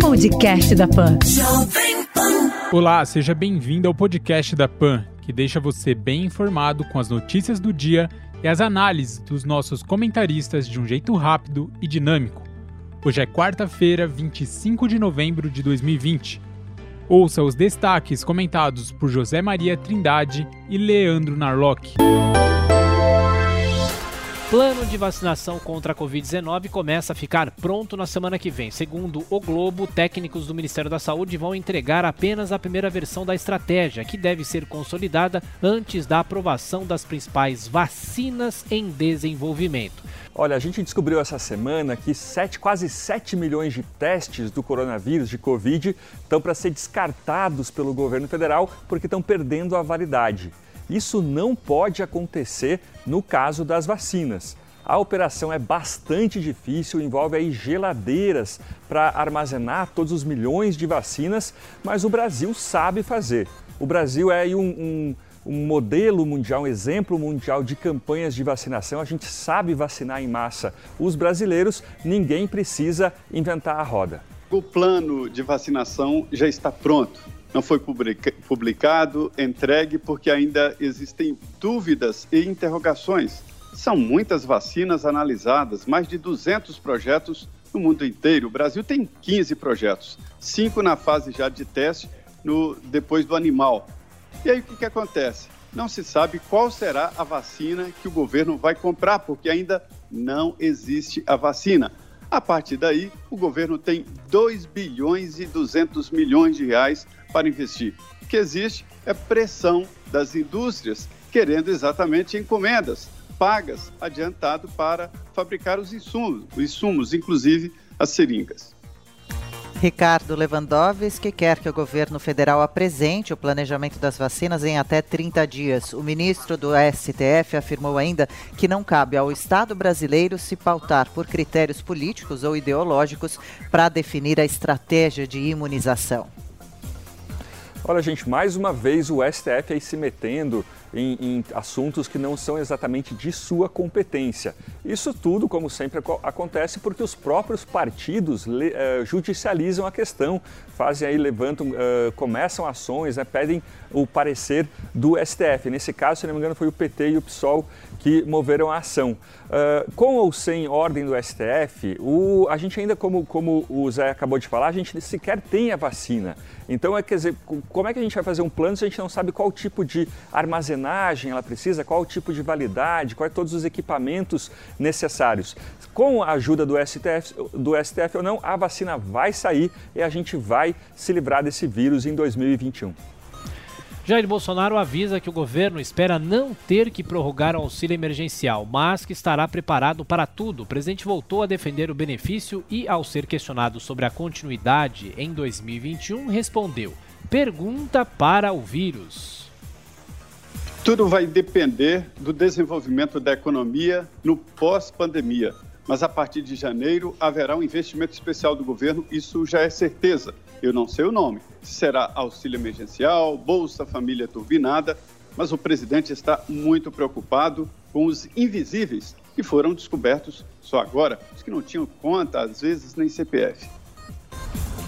Podcast da Pan. Olá, seja bem-vindo ao podcast da Pan, que deixa você bem informado com as notícias do dia e as análises dos nossos comentaristas de um jeito rápido e dinâmico. Hoje é quarta-feira, 25 de novembro de 2020. Ouça os destaques comentados por José Maria Trindade e Leandro Narlock. Plano de vacinação contra a Covid-19 começa a ficar pronto na semana que vem. Segundo o Globo, técnicos do Ministério da Saúde vão entregar apenas a primeira versão da estratégia, que deve ser consolidada antes da aprovação das principais vacinas em desenvolvimento. Olha, a gente descobriu essa semana que sete, quase 7 milhões de testes do coronavírus, de Covid, estão para ser descartados pelo governo federal porque estão perdendo a validade. Isso não pode acontecer no caso das vacinas. A operação é bastante difícil, envolve aí geladeiras para armazenar todos os milhões de vacinas, mas o Brasil sabe fazer. O Brasil é um, um, um, modelo mundial, um exemplo mundial de campanhas de vacinação. A gente sabe vacinar em massa os brasileiros, ninguém precisa inventar a roda. O plano de vacinação já está pronto não foi publicado, entregue, porque ainda existem dúvidas e interrogações. São muitas vacinas analisadas, mais de 200 projetos no mundo inteiro. O Brasil tem 15 projetos, cinco na fase já de teste, no, depois do animal. E aí o que, que acontece? Não se sabe qual será a vacina que o governo vai comprar, porque ainda não existe a vacina. A partir daí, o governo tem 2 bilhões e 200 milhões de reais para investir. O que existe é pressão das indústrias querendo exatamente encomendas pagas adiantado para fabricar os insumos, os insumos inclusive as seringas. Ricardo Lewandowski quer que o governo federal apresente o planejamento das vacinas em até 30 dias. O ministro do STF afirmou ainda que não cabe ao Estado brasileiro se pautar por critérios políticos ou ideológicos para definir a estratégia de imunização. Olha, gente, mais uma vez o STF aí se metendo em, em, assuntos que não são exatamente de sua competência. Isso tudo, como sempre acontece, porque os próprios partidos le, uh, judicializam a questão, fazem aí, levantam, uh, começam ações, né, pedem o parecer do STF. Nesse caso, se não me engano, foi o PT e o PSOL que moveram a ação. Uh, com ou sem ordem do STF, o, a gente ainda, como, como o Zé acabou de falar, a gente sequer tem a vacina. Então, é, quer dizer, como é que a gente vai fazer um plano se a gente não sabe qual tipo de ela precisa, qual o tipo de validade, quais todos os equipamentos necessários? Com a ajuda do STF, do STF ou não, a vacina vai sair e a gente vai se livrar desse vírus em 2021. Jair Bolsonaro avisa que o governo espera não ter que prorrogar o auxílio emergencial, mas que estará preparado para tudo. O presidente voltou a defender o benefício e, ao ser questionado sobre a continuidade em 2021, respondeu: Pergunta para o vírus. Tudo vai depender do desenvolvimento da economia no pós-pandemia. Mas a partir de janeiro haverá um investimento especial do governo, isso já é certeza. Eu não sei o nome, se será auxílio emergencial, Bolsa Família Turbinada, mas o presidente está muito preocupado com os invisíveis que foram descobertos só agora, os que não tinham conta, às vezes, nem CPF.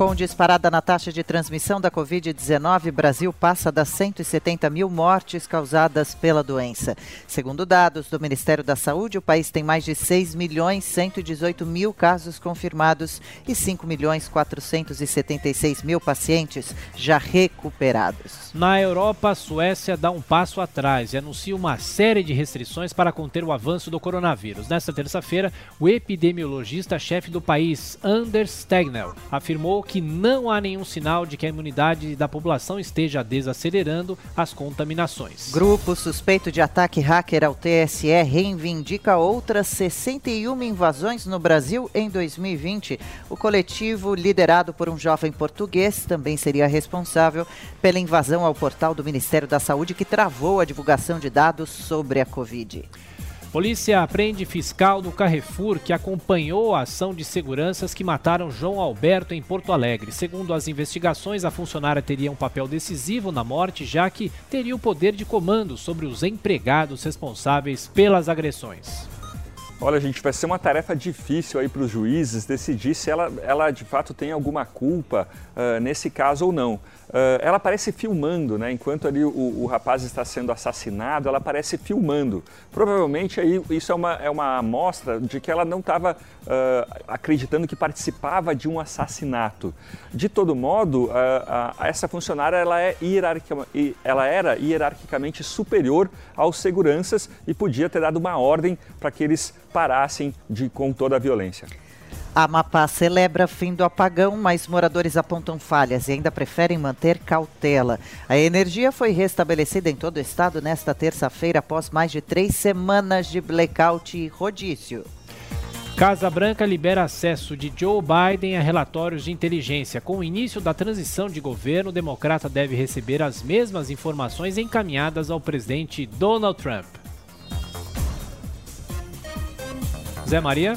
Com disparada na taxa de transmissão da Covid-19, Brasil passa das 170 mil mortes causadas pela doença. Segundo dados do Ministério da Saúde, o país tem mais de 6 milhões 118 mil casos confirmados e 5 milhões 476 mil pacientes já recuperados. Na Europa, a Suécia dá um passo atrás e anuncia uma série de restrições para conter o avanço do coronavírus. Nesta terça-feira, o epidemiologista-chefe do país, Anders Stegnell, afirmou que não há nenhum sinal de que a imunidade da população esteja desacelerando as contaminações. Grupo suspeito de ataque hacker ao TSE reivindica outras 61 invasões no Brasil em 2020. O coletivo, liderado por um jovem português, também seria responsável pela invasão ao portal do Ministério da Saúde que travou a divulgação de dados sobre a Covid. Polícia aprende fiscal do Carrefour que acompanhou a ação de seguranças que mataram João Alberto em Porto Alegre. Segundo as investigações, a funcionária teria um papel decisivo na morte, já que teria o poder de comando sobre os empregados responsáveis pelas agressões. Olha, gente, vai ser uma tarefa difícil aí para os juízes decidir se ela, ela de fato tem alguma culpa uh, nesse caso ou não. Uh, ela aparece filmando, né? Enquanto ali o, o, rapaz está sendo assassinado, ela aparece filmando. Provavelmente aí isso é uma, é uma amostra de que ela não estava uh, acreditando que participava de um assassinato. De todo modo, essa funcionária ela, é ela era hierarquicamente superior aos seguranças e podia ter dado uma ordem para que eles parassem de, com toda a violência. A Amapá celebra fim do apagão, mas moradores apontam falhas e ainda preferem manter cautela. A energia foi restabelecida em todo o estado nesta terça-feira, após mais de três semanas de blackout e rodízio. Casa Branca libera acesso de Joe Biden a relatórios de inteligência. Com o início da transição de governo, o democrata deve receber as mesmas informações encaminhadas ao presidente Donald Trump. Zé Maria?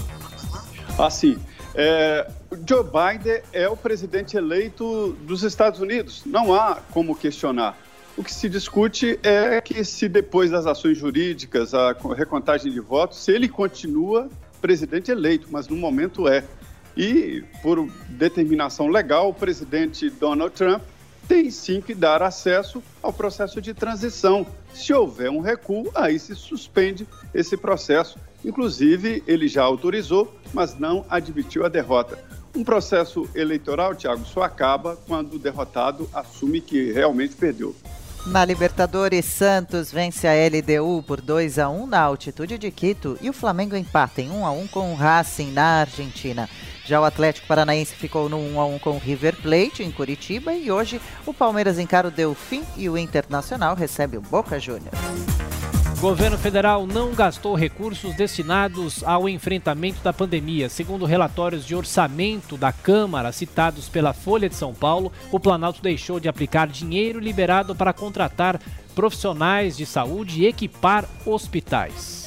Assim, é, Joe Biden é o presidente eleito dos Estados Unidos. Não há como questionar. O que se discute é que se depois das ações jurídicas, a recontagem de votos, se ele continua presidente eleito, mas no momento é. E, por determinação legal, o presidente Donald Trump tem sim que dar acesso ao processo de transição. Se houver um recuo, aí se suspende esse processo Inclusive, ele já autorizou, mas não admitiu a derrota. Um processo eleitoral, Tiago, só acaba quando o derrotado assume que realmente perdeu. Na Libertadores, Santos vence a LDU por 2 a 1 na altitude de Quito e o Flamengo empata em 1 a 1 com o Racing na Argentina. Já o Atlético Paranaense ficou no 1 a 1 com o River Plate em Curitiba e hoje o Palmeiras encara o Delfim e o Internacional recebe o Boca Juniors. Governo federal não gastou recursos destinados ao enfrentamento da pandemia. Segundo relatórios de orçamento da Câmara citados pela Folha de São Paulo, o Planalto deixou de aplicar dinheiro liberado para contratar profissionais de saúde e equipar hospitais.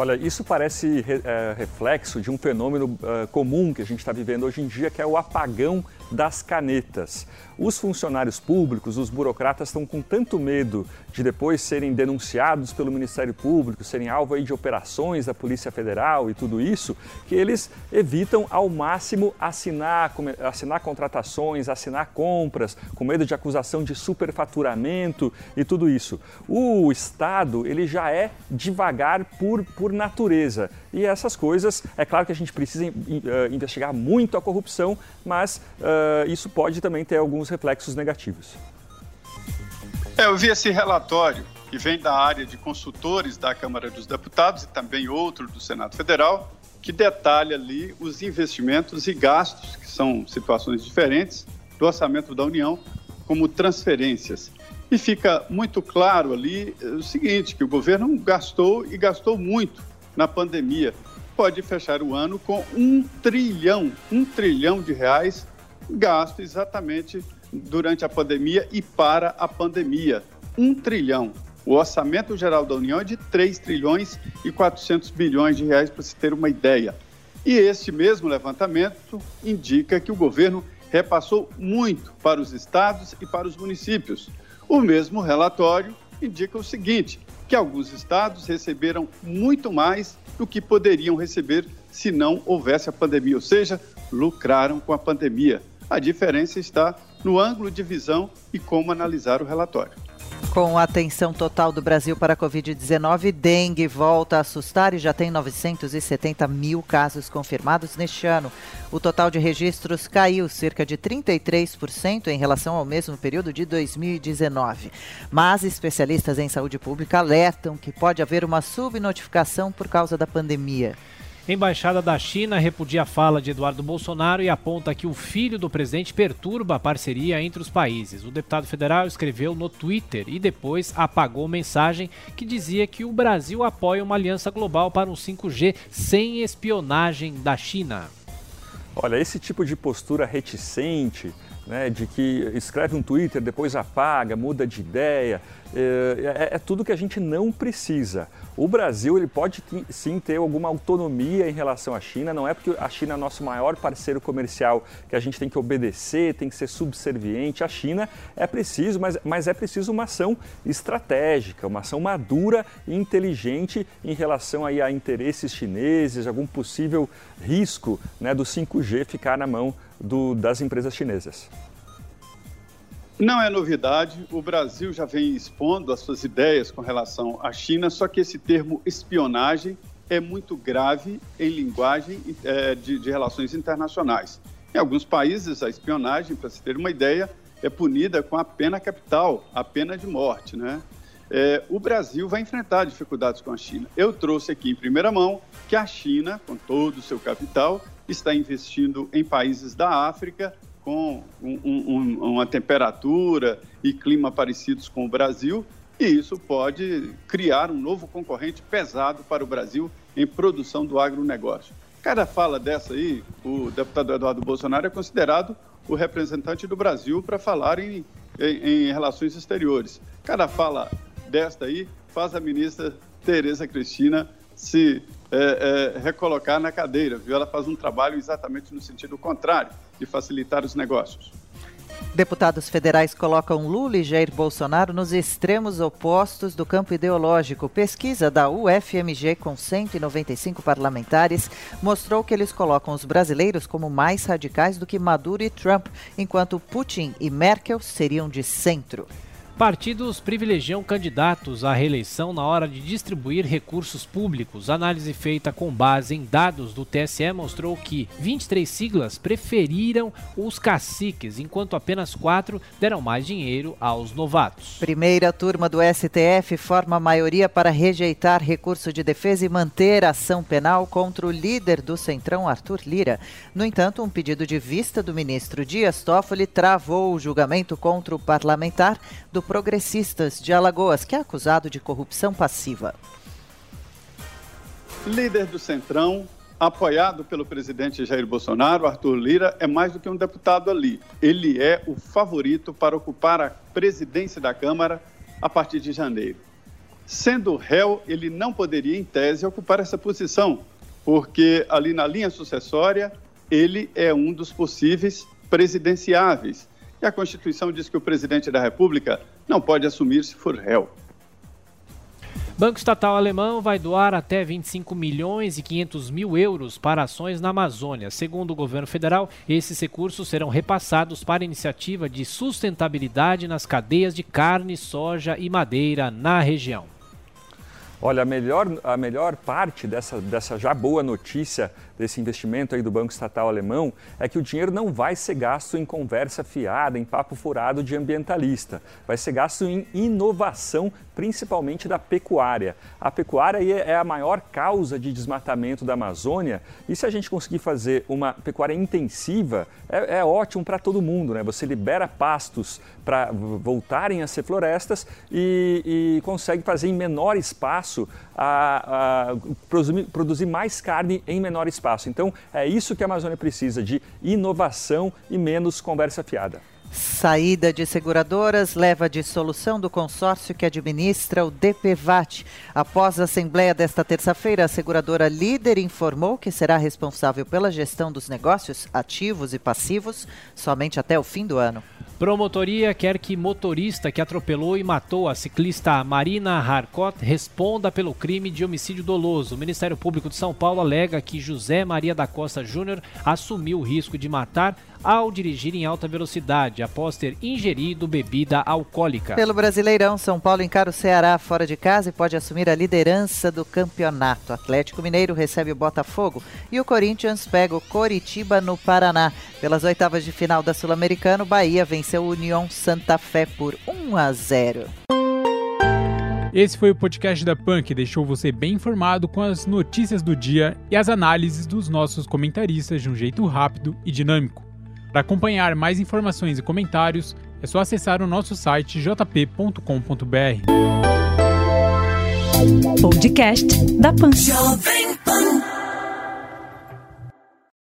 Olha, isso parece é, reflexo de um fenômeno é, comum que a gente está vivendo hoje em dia, que é o apagão das canetas. Os funcionários públicos, os burocratas, estão com tanto medo de depois serem denunciados pelo Ministério Público, serem alvo de operações da Polícia Federal e tudo isso, que eles evitam ao máximo assinar, assinar contratações, assinar compras, com medo de acusação de superfaturamento e tudo isso. O Estado ele já é devagar por, por natureza. E essas coisas, é claro que a gente precisa uh, investigar muito a corrupção, mas uh, isso pode também ter alguns reflexos negativos. É, eu vi esse relatório que vem da área de consultores da Câmara dos Deputados e também outro do Senado Federal, que detalha ali os investimentos e gastos, que são situações diferentes, do orçamento da União, como transferências. E fica muito claro ali eh, o seguinte, que o governo gastou e gastou muito na pandemia. Pode fechar o ano com um trilhão, um trilhão de reais gasto exatamente durante a pandemia e para a pandemia. Um trilhão. O orçamento geral da União é de 3 trilhões e 400 bilhões de reais, para se ter uma ideia. E esse mesmo levantamento indica que o governo repassou muito para os estados e para os municípios. O mesmo relatório indica o seguinte: que alguns estados receberam muito mais do que poderiam receber se não houvesse a pandemia, ou seja, lucraram com a pandemia. A diferença está no ângulo de visão e como analisar o relatório. Com a atenção total do Brasil para a Covid-19, dengue volta a assustar e já tem 970 mil casos confirmados neste ano. O total de registros caiu cerca de 33% em relação ao mesmo período de 2019. Mas especialistas em saúde pública alertam que pode haver uma subnotificação por causa da pandemia. Embaixada da China repudia a fala de Eduardo Bolsonaro e aponta que o filho do presidente perturba a parceria entre os países. O deputado federal escreveu no Twitter e depois apagou mensagem que dizia que o Brasil apoia uma aliança global para um 5G sem espionagem da China. Olha, esse tipo de postura reticente né, de que escreve um Twitter, depois apaga, muda de ideia. É, é, é, tudo que a gente não precisa. O Brasil ele pode sim ter alguma autonomia em relação à China, não é porque a China é nosso maior parceiro comercial que a gente tem que obedecer, tem que ser subserviente. A China é preciso, mas, mas é preciso uma ação estratégica, uma ação madura e inteligente em relação aí a interesses chineses, algum possível risco né, do 5G ficar na mão do, das empresas chinesas. Não é novidade, o Brasil já vem expondo as suas ideias com relação à China, só que esse termo espionagem é muito grave em linguagem é, de, de relações internacionais. Em alguns países, a espionagem, para se ter uma ideia, é punida com a pena capital, a pena de morte. Né? É, o Brasil vai enfrentar dificuldades com a China. Eu trouxe aqui em primeira mão que a China, com todo o seu capital, está investindo em países da África com um, um, uma temperatura e clima parecidos com o Brasil, e isso pode criar um novo concorrente pesado para o Brasil em produção do agronegócio. Cada fala dessa aí, o deputado Eduardo Bolsonaro é considerado o representante do Brasil para falar em, em, em relações exteriores. Cada fala desta aí faz a ministra Tereza Cristina se é, é, recolocar na cadeira, viu? Ela faz um trabalho exatamente no sentido contrário de facilitar os negócios. Deputados federais colocam Lula e Jair Bolsonaro nos extremos opostos do campo ideológico. Pesquisa da UFMG, com 195 parlamentares, mostrou que eles colocam os brasileiros como mais radicais do que Maduro e Trump, enquanto Putin e Merkel seriam de centro. Partidos privilegiam candidatos à reeleição na hora de distribuir recursos públicos. análise feita com base em dados do TSE mostrou que 23 siglas preferiram os caciques, enquanto apenas quatro deram mais dinheiro aos novatos. Primeira turma do STF forma maioria para rejeitar recurso de defesa e manter ação penal contra o líder do Centrão, Arthur Lira. No entanto, um pedido de vista do ministro Dias Toffoli travou o julgamento contra o parlamentar do Progressistas de Alagoas, que é acusado de corrupção passiva. Líder do Centrão, apoiado pelo presidente Jair Bolsonaro, Arthur Lira, é mais do que um deputado ali. Ele é o favorito para ocupar a presidência da Câmara a partir de janeiro. Sendo réu, ele não poderia, em tese, ocupar essa posição, porque ali na linha sucessória, ele é um dos possíveis presidenciáveis. E a Constituição diz que o presidente da República não pode assumir se for réu. Banco Estatal Alemão vai doar até 25 milhões e 500 mil euros para ações na Amazônia. Segundo o governo federal, esses recursos serão repassados para iniciativa de sustentabilidade nas cadeias de carne, soja e madeira na região. Olha, a melhor, a melhor parte dessa, dessa já boa notícia desse investimento aí do Banco Estatal Alemão é que o dinheiro não vai ser gasto em conversa fiada, em papo furado de ambientalista. Vai ser gasto em inovação, principalmente da pecuária. A pecuária é a maior causa de desmatamento da Amazônia e se a gente conseguir fazer uma pecuária intensiva, é, é ótimo para todo mundo. Né? Você libera pastos para voltarem a ser florestas e, e consegue fazer em menor espaço a, a produzir, produzir mais carne em menor espaço. Então, é isso que a Amazônia precisa, de inovação e menos conversa fiada. Saída de seguradoras leva à dissolução do consórcio que administra o DPVAT. Após a assembleia desta terça-feira, a seguradora líder informou que será responsável pela gestão dos negócios ativos e passivos somente até o fim do ano. Promotoria quer que motorista que atropelou e matou a ciclista Marina Harcott responda pelo crime de homicídio doloso. O Ministério Público de São Paulo alega que José Maria da Costa Júnior assumiu o risco de matar ao dirigir em alta velocidade, após ter ingerido bebida alcoólica. Pelo Brasileirão, São Paulo encara o Ceará fora de casa e pode assumir a liderança do campeonato. Atlético Mineiro recebe o Botafogo e o Corinthians pega o Coritiba no Paraná. Pelas oitavas de final da Sul-Americana, o Bahia venceu o União Santa Fé por 1 a 0. Esse foi o podcast da PAN que deixou você bem informado com as notícias do dia e as análises dos nossos comentaristas de um jeito rápido e dinâmico. Para acompanhar mais informações e comentários, é só acessar o nosso site jp.com.br. Podcast da Pan.